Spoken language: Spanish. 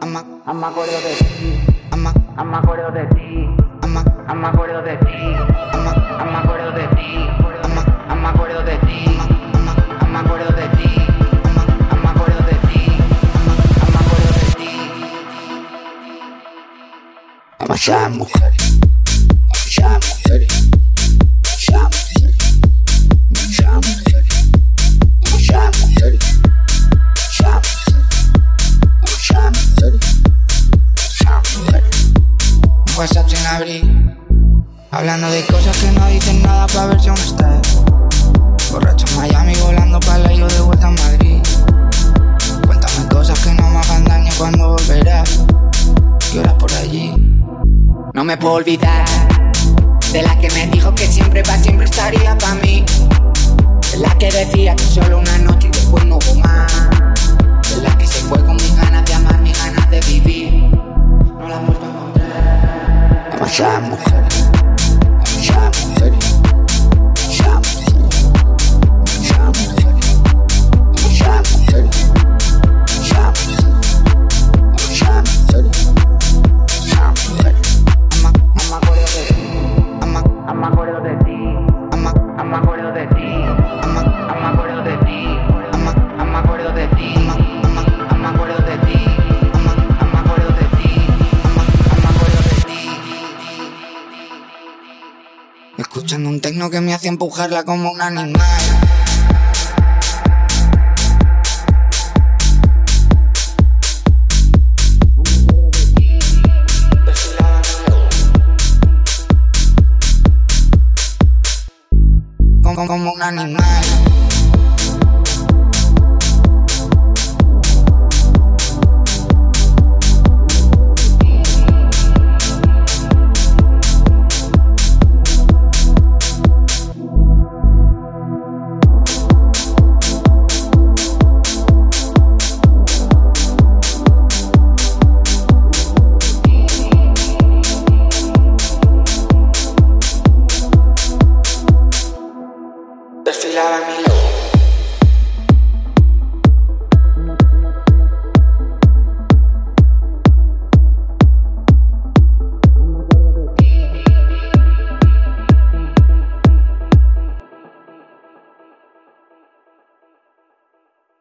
ama, ama acuerdo de ti, ama, ama acuerdo de ti, ama, ama acuerdo de ti, ama, ama acuerdo de ti, ama, ama acuerdo de ti, ama, ama acuerdo de ti, ama, ama acuerdo de ti, ama, ama acuerdo de ti. Ama ya mujer, ama ya mujer. Hablando de cosas que no dicen nada para ver si aún estás Borracho en Miami volando para la de vuelta a Madrid. Cuéntame cosas que no me hagan daño cuando volverás ¿Qué horas por allí? No me puedo olvidar De la que me dijo que siempre para siempre estaría para mí. De la que decía que solo una noche y después no hubo más Chambuco. Escuchando un tecno que me hace empujarla como un animal. Como, como un animal Love mi loco.